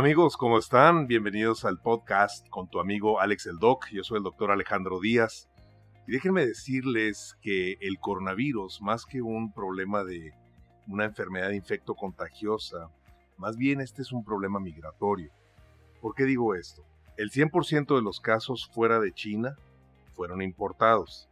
Amigos, ¿cómo están? Bienvenidos al podcast con tu amigo Alex el Doc. Yo soy el doctor Alejandro Díaz. Y déjenme decirles que el coronavirus, más que un problema de una enfermedad infecto contagiosa, más bien este es un problema migratorio. ¿Por qué digo esto? El 100% de los casos fuera de China fueron importados.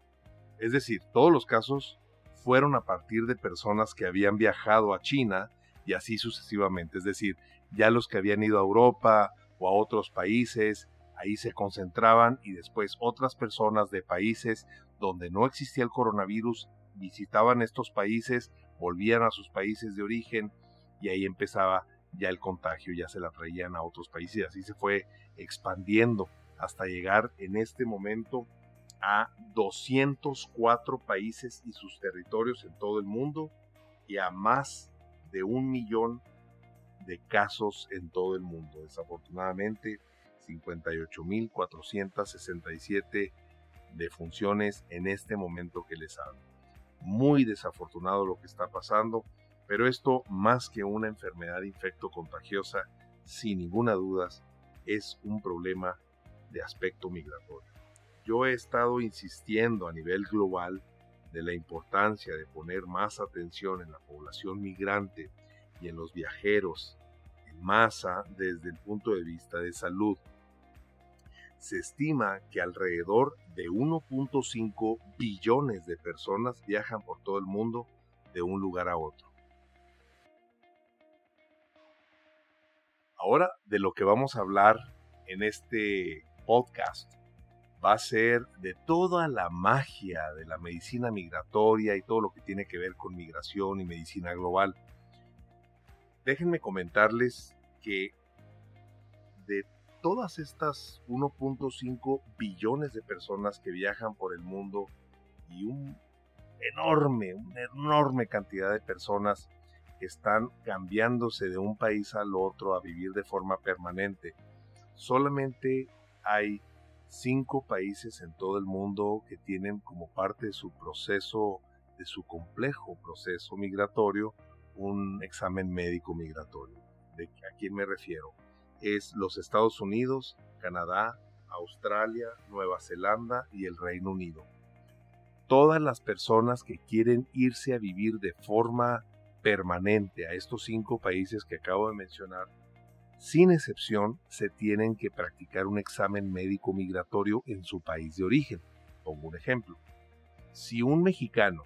Es decir, todos los casos fueron a partir de personas que habían viajado a China y así sucesivamente. Es decir, ya los que habían ido a Europa o a otros países, ahí se concentraban y después otras personas de países donde no existía el coronavirus visitaban estos países, volvían a sus países de origen y ahí empezaba ya el contagio, ya se la traían a otros países y así se fue expandiendo hasta llegar en este momento a 204 países y sus territorios en todo el mundo y a más de un millón de casos en todo el mundo. Desafortunadamente, 58.467 defunciones en este momento que les hablo. Muy desafortunado lo que está pasando, pero esto más que una enfermedad infecto contagiosa, sin ninguna duda, es un problema de aspecto migratorio. Yo he estado insistiendo a nivel global de la importancia de poner más atención en la población migrante y en los viajeros masa desde el punto de vista de salud. Se estima que alrededor de 1.5 billones de personas viajan por todo el mundo de un lugar a otro. Ahora de lo que vamos a hablar en este podcast va a ser de toda la magia de la medicina migratoria y todo lo que tiene que ver con migración y medicina global. Déjenme comentarles que de todas estas 1.5 billones de personas que viajan por el mundo y un enorme, una enorme cantidad de personas que están cambiándose de un país al otro a vivir de forma permanente, solamente hay cinco países en todo el mundo que tienen como parte de su proceso, de su complejo proceso migratorio, un examen médico migratorio. ¿De a quién me refiero? Es los Estados Unidos, Canadá, Australia, Nueva Zelanda y el Reino Unido. Todas las personas que quieren irse a vivir de forma permanente a estos cinco países que acabo de mencionar sin excepción, se tienen que practicar un examen médico migratorio en su país de origen. Pongo un ejemplo. Si un mexicano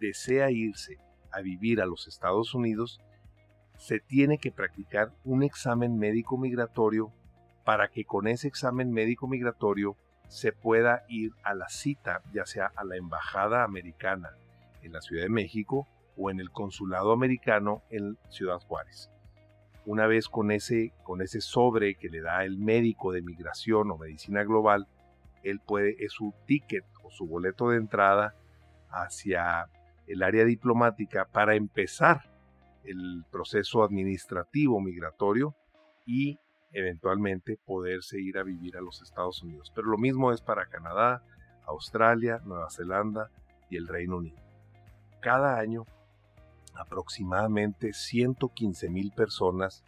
desea irse a vivir a los Estados Unidos, se tiene que practicar un examen médico migratorio para que con ese examen médico migratorio se pueda ir a la cita, ya sea a la Embajada Americana en la Ciudad de México o en el Consulado Americano en Ciudad Juárez. Una vez con ese, con ese sobre que le da el médico de migración o medicina global, él puede, es su ticket o su boleto de entrada hacia el área diplomática para empezar el proceso administrativo migratorio y eventualmente poderse ir a vivir a los Estados Unidos. Pero lo mismo es para Canadá, Australia, Nueva Zelanda y el Reino Unido. Cada año aproximadamente 115 mil personas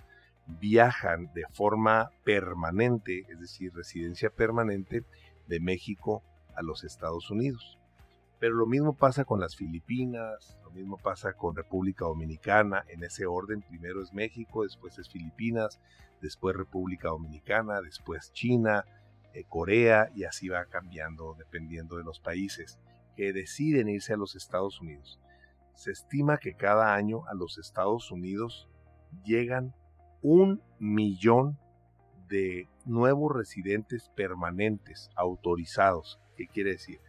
viajan de forma permanente, es decir, residencia permanente, de México a los Estados Unidos. Pero lo mismo pasa con las Filipinas, lo mismo pasa con República Dominicana, en ese orden, primero es México, después es Filipinas, después República Dominicana, después China, eh, Corea, y así va cambiando dependiendo de los países que deciden irse a los Estados Unidos. Se estima que cada año a los Estados Unidos llegan un millón de nuevos residentes permanentes autorizados. ¿Qué quiere decir?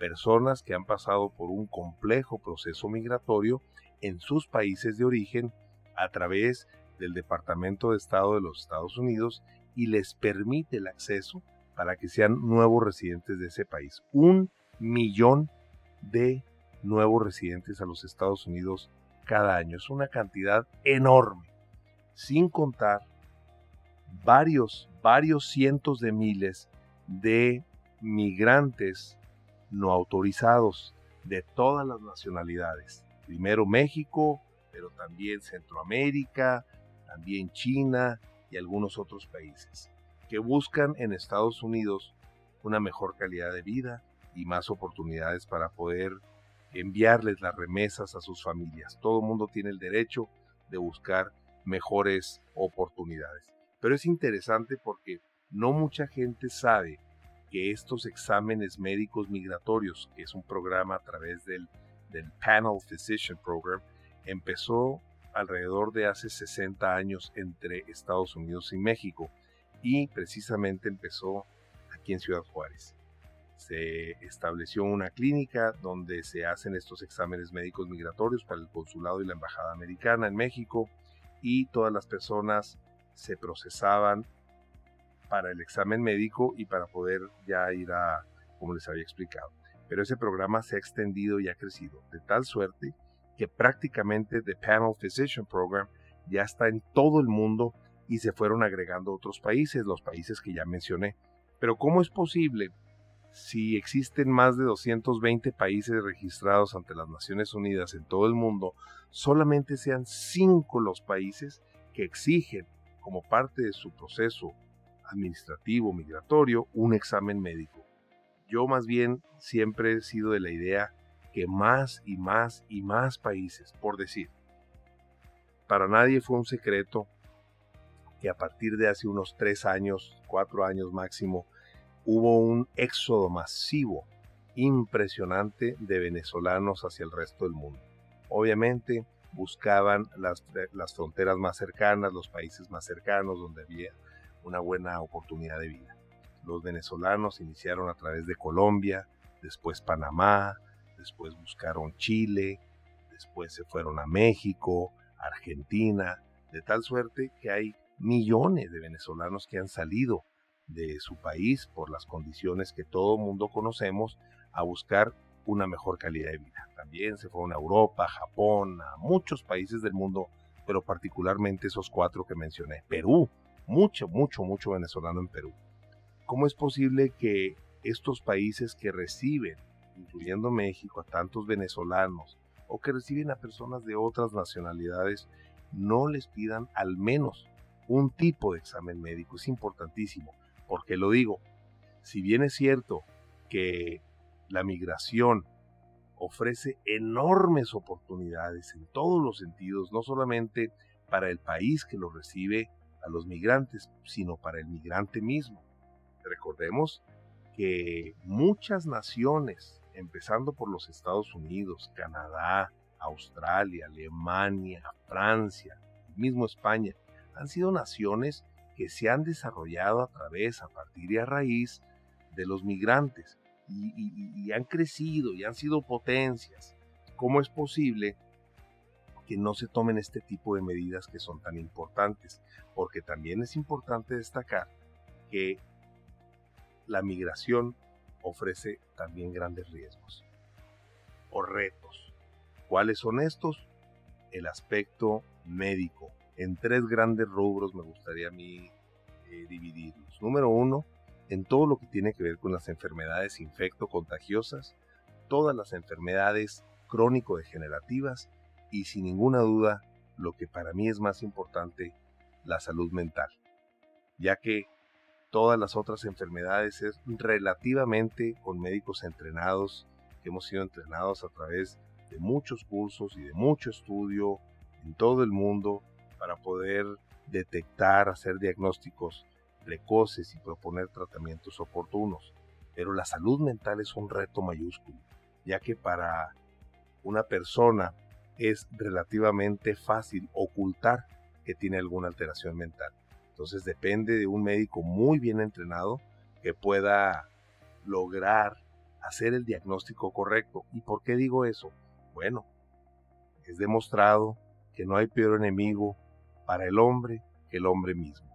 Personas que han pasado por un complejo proceso migratorio en sus países de origen a través del Departamento de Estado de los Estados Unidos y les permite el acceso para que sean nuevos residentes de ese país. Un millón de nuevos residentes a los Estados Unidos cada año. Es una cantidad enorme, sin contar varios, varios cientos de miles de migrantes no autorizados de todas las nacionalidades. Primero México, pero también Centroamérica, también China, y algunos otros países, que buscan en Estados Unidos una mejor calidad de vida y más oportunidades para poder enviarles las remesas a sus familias. Todo el mundo tiene el derecho de buscar mejores oportunidades. Pero es interesante porque no mucha gente sabe que estos exámenes médicos migratorios, que es un programa a través del, Panel Physician Program, empezó alrededor de hace 60 años entre Estados Unidos y México y precisamente empezó aquí en Ciudad Juárez. Se estableció una clínica donde se hacen estos exámenes médicos migratorios para el consulado y la embajada americana en México y todas las personas se procesaban para el examen médico y para poder ya ir a, como les había explicado. Pero ese programa se ha extendido y ha crecido de tal suerte que prácticamente The Panel Physician Program ya está en todo el mundo y se fueron agregando otros países, los países que ya mencioné. Pero ¿cómo es posible si existen más de 220 países registrados ante las Naciones Unidas en todo el mundo, solamente sean cinco los países que exigen como parte de su proceso administrativo migratorio un examen médico? Yo más bien siempre he sido de la idea que más y más y más países, por decir, para nadie fue un secreto que a partir de hace unos tres años, cuatro años máximo, hubo un éxodo masivo, impresionante de venezolanos hacia el resto del mundo. Obviamente buscaban las, las fronteras más cercanas, los países más cercanos donde había una buena oportunidad de vida. Los venezolanos iniciaron a través de Colombia, después Panamá, después buscaron Chile, después se fueron a México, Argentina, de tal suerte que hay millones de venezolanos que han salido de su país por las condiciones que todo mundo conocemos a buscar una mejor calidad de vida. También se fueron a Europa, Japón, a muchos países del mundo, pero particularmente esos cuatro que mencioné. Perú, mucho, mucho, mucho venezolano en Perú. ¿Cómo es posible que estos países que reciben incluyendo México, a tantos venezolanos o que reciben a personas de otras nacionalidades, no les pidan al menos un tipo de examen médico. Es importantísimo, porque lo digo, si bien es cierto que la migración ofrece enormes oportunidades en todos los sentidos, no solamente para el país que lo recibe a los migrantes, sino para el migrante mismo. Recordemos que muchas naciones empezando por los Estados Unidos, Canadá, Australia, Alemania, Francia, mismo España, han sido naciones que se han desarrollado a través, a partir y a raíz de los migrantes y, han crecido y han sido potencias. ¿Cómo es posible que no se tomen este tipo de medidas que son tan importantes? Porque también es importante destacar que la migración ofrece también grandes riesgos o retos. ¿Cuáles son estos? El aspecto médico. En tres grandes rubros me gustaría a mí eh, dividirlos. Número uno, en todo lo que tiene que ver con las enfermedades infecto-contagiosas, todas las enfermedades crónico-degenerativas y sin ninguna duda, lo que para mí es más importante, la salud mental, ya que todas las otras enfermedades es relativamente con médicos entrenados, que hemos sido entrenados a través de muchos cursos y de mucho estudio en todo el mundo para poder detectar, hacer diagnósticos precoces y proponer tratamientos oportunos. Pero la salud mental es un reto mayúsculo, ya que para una persona es relativamente fácil ocultar que tiene alguna alteración mental. Entonces depende de un médico muy bien entrenado que pueda lograr hacer el diagnóstico correcto. ¿Y por qué digo eso? Bueno, es demostrado que no hay peor enemigo para el hombre que el hombre mismo.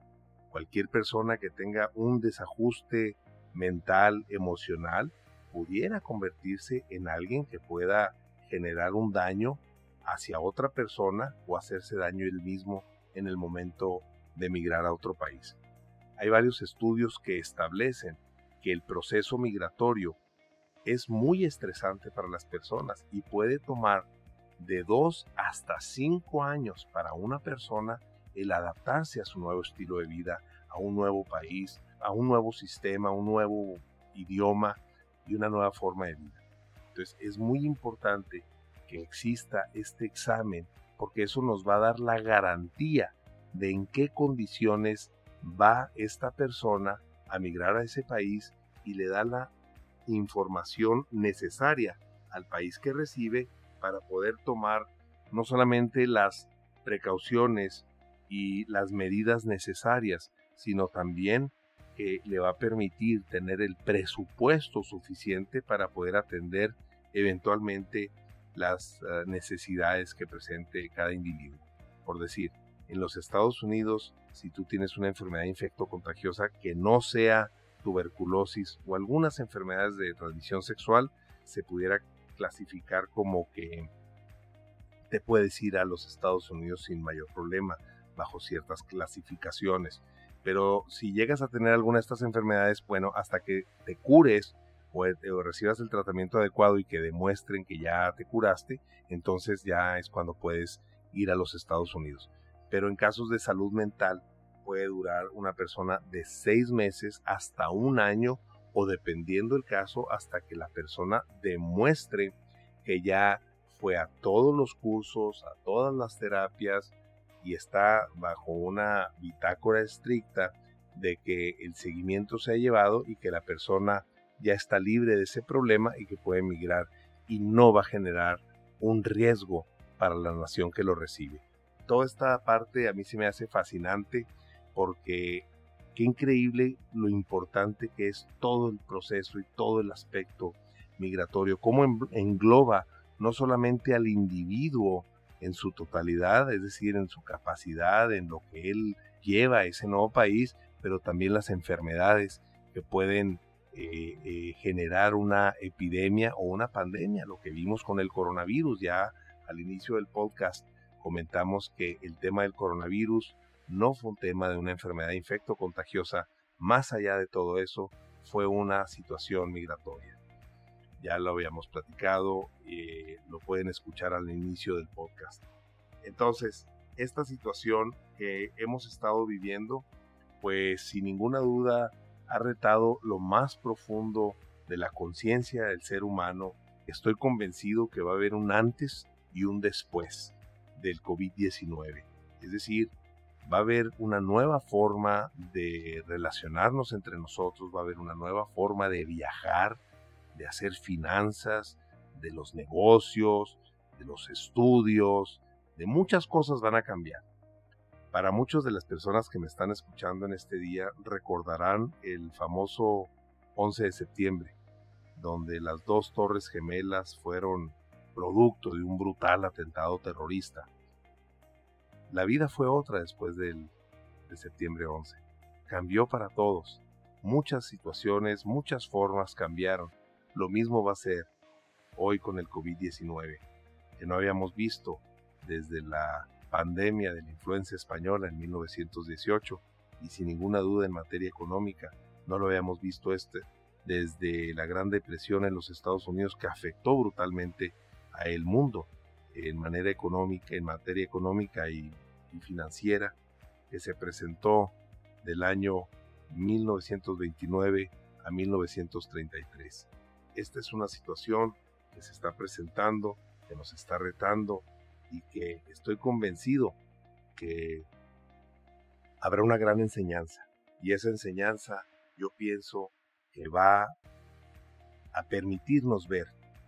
Cualquier persona que tenga un desajuste mental, emocional, pudiera convertirse en alguien que pueda generar un daño hacia otra persona o hacerse daño él mismo en el momento de emigrar a otro país. Hay varios estudios que establecen que el proceso migratorio es muy estresante para las personas y puede tomar de dos hasta cinco años para una persona el adaptarse a su nuevo estilo de vida, a un nuevo país, a un nuevo sistema, a un nuevo idioma y una nueva forma de vida. Entonces es muy importante que exista este examen porque eso nos va a dar la garantía de en qué condiciones va esta persona a migrar a ese país y le da la información necesaria al país que recibe para poder tomar no solamente las precauciones y las medidas necesarias, sino también que le va a permitir tener el presupuesto suficiente para poder atender eventualmente las eh, necesidades que presente cada individuo. Por decir, en los Estados Unidos, si tú tienes una enfermedad infectocontagiosa que no sea tuberculosis o algunas enfermedades de transmisión sexual, se pudiera clasificar como que te puedes ir a los Estados Unidos sin mayor problema bajo ciertas clasificaciones. Pero si llegas a tener alguna de estas enfermedades, bueno, hasta que te cures o, recibas el tratamiento adecuado y que demuestren que ya te curaste, entonces ya es cuando puedes ir a los Estados Unidos. Pero en casos de salud mental puede durar una persona de seis meses hasta un año o dependiendo el caso hasta que la persona demuestre que ya fue a todos los cursos, a todas las terapias y está bajo una bitácora estricta de que el seguimiento se ha llevado y que la persona ya está libre de ese problema y que puede emigrar y no va a generar un riesgo para la nación que lo recibe. Toda esta parte a mí se me hace fascinante porque qué increíble lo importante que es todo el proceso y todo el aspecto migratorio, cómo engloba no solamente al individuo en su totalidad, es decir, en su capacidad, en lo que él lleva a ese nuevo país, pero también las enfermedades que pueden eh, generar una epidemia o una pandemia, lo que vimos con el coronavirus. Ya al inicio del podcast comentamos que el tema del coronavirus no fue un tema de una enfermedad infecto contagiosa, más allá de todo eso, fue una situación migratoria ya lo habíamos platicado, eh, lo pueden escuchar al inicio del podcast. Entonces, esta situación que hemos estado viviendo, pues sin ninguna duda ha retado lo más profundo de la conciencia del ser humano. Estoy convencido que va a haber un antes y un después del COVID-19. Es decir, va a haber una nueva forma de relacionarnos entre nosotros, va a haber una nueva forma de viajar, de hacer finanzas, de los negocios, de los estudios, de muchas cosas van a cambiar. Para muchas de las personas que me están escuchando en este día recordarán el famoso 11 de septiembre, donde las dos torres gemelas fueron producto de un brutal atentado terrorista. La vida fue otra después del, de septiembre 11. Cambió para todos. Muchas situaciones, muchas formas cambiaron lo mismo va a ser hoy con el COVID-19, que no habíamos visto desde la pandemia de la influenza española en 1918 y sin ninguna duda en materia económica, no lo habíamos visto este desde la Gran Depresión en los Estados Unidos que afectó brutalmente a el mundo en manera económica, en materia económica y, y financiera, que se presentó del año 1929 a 1933 esta es una situación que se está presentando, que nos está retando y que estoy convencido que habrá una gran enseñanza. Y esa enseñanza yo pienso que va a permitirnos ver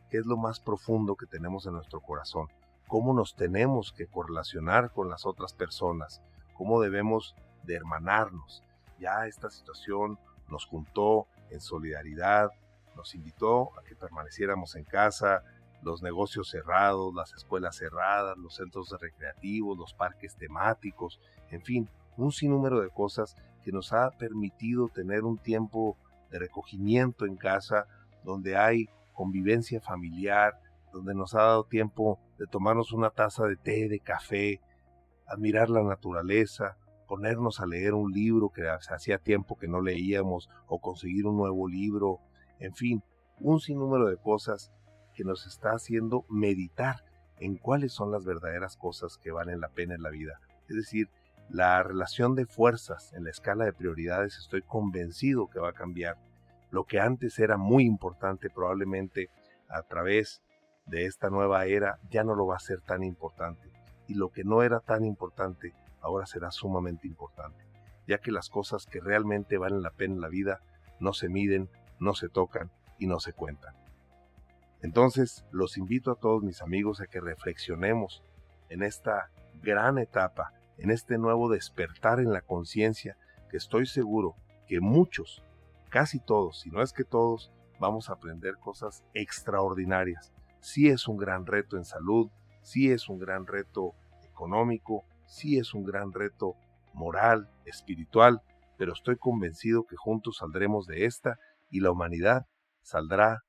qué es lo más profundo que tenemos en nuestro corazón, cómo nos tenemos que correlacionar con las otras personas, cómo debemos de hermanarnos. Ya esta situación nos juntó en solidaridad, nos invitó a que permaneciéramos en casa, los negocios cerrados, las escuelas cerradas, los centros recreativos, los parques temáticos, en fin, un sinnúmero de cosas que nos ha permitido tener un tiempo de recogimiento en casa, donde hay convivencia familiar, donde nos ha dado tiempo de tomarnos una taza de té, de café, admirar la naturaleza, ponernos a leer un libro que hacía tiempo que no leíamos o conseguir un nuevo libro, en fin, un sinnúmero de cosas que nos está haciendo meditar en cuáles son las verdaderas cosas que valen la pena en la vida. Es decir, La relación de fuerzas en la escala de prioridades estoy convencido que va a cambiar. Lo que antes era muy importante probablemente a través de esta nueva era ya no lo va a ser tan importante. Y lo que no era tan importante ahora será sumamente importante, ya que las cosas que realmente valen la pena en la vida no se miden, no se tocan y no se cuentan. Entonces, los invito a todos mis amigos a que reflexionemos en esta gran etapa, en este nuevo despertar en la conciencia, que estoy seguro que muchos, casi todos, si no es que todos, vamos a aprender cosas extraordinarias. Sí es un gran reto en salud, sí es un gran reto económico, sí es un gran reto moral, espiritual, pero estoy convencido que juntos saldremos de esta y la humanidad saldrá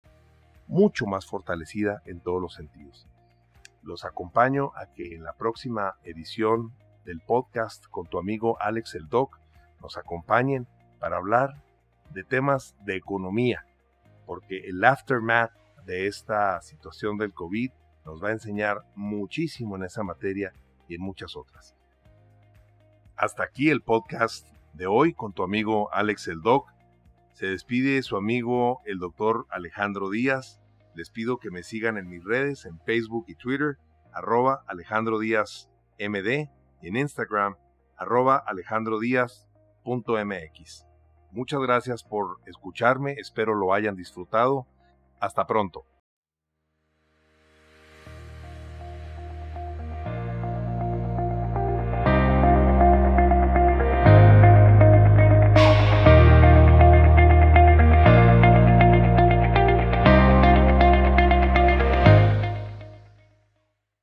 mucho más fortalecida en todos los sentidos. Los acompaño a que en la próxima edición del podcast con tu amigo Alex el Doc nos acompañen para hablar de temas de economía, porque el aftermath de esta situación del COVID nos va a enseñar muchísimo en esa materia y en muchas otras. Hasta aquí el podcast de hoy con tu amigo Alex el Doc. Se despide su amigo el doctor Alejandro Díaz. Les pido que me sigan en mis redes, en Facebook y Twitter, arroba Alejandro Díaz MD, y en Instagram, arroba Alejandro Díaz.mx. Muchas gracias por escucharme, espero lo hayan disfrutado. Hasta pronto.